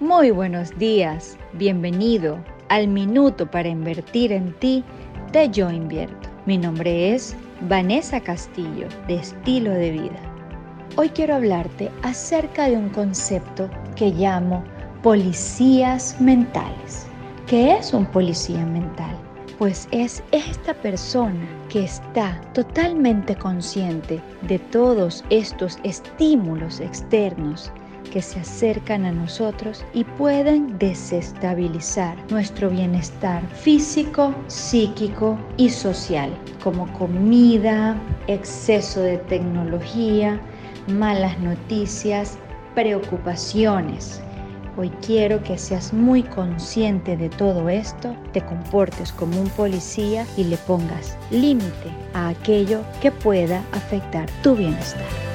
Muy buenos días, bienvenido al Minuto para Invertir en Ti de Yo Invierto. Mi nombre es Vanessa Castillo, de Estilo de Vida. Hoy quiero hablarte acerca de un concepto que llamo policías mentales. ¿Qué es un policía mental? Pues es esta persona que está totalmente consciente de todos estos estímulos externos que se acercan a nosotros y pueden desestabilizar nuestro bienestar físico, psíquico y social, como comida, exceso de tecnología, malas noticias, preocupaciones. Hoy quiero que seas muy consciente de todo esto, te comportes como un policía y le pongas límite a aquello que pueda afectar tu bienestar.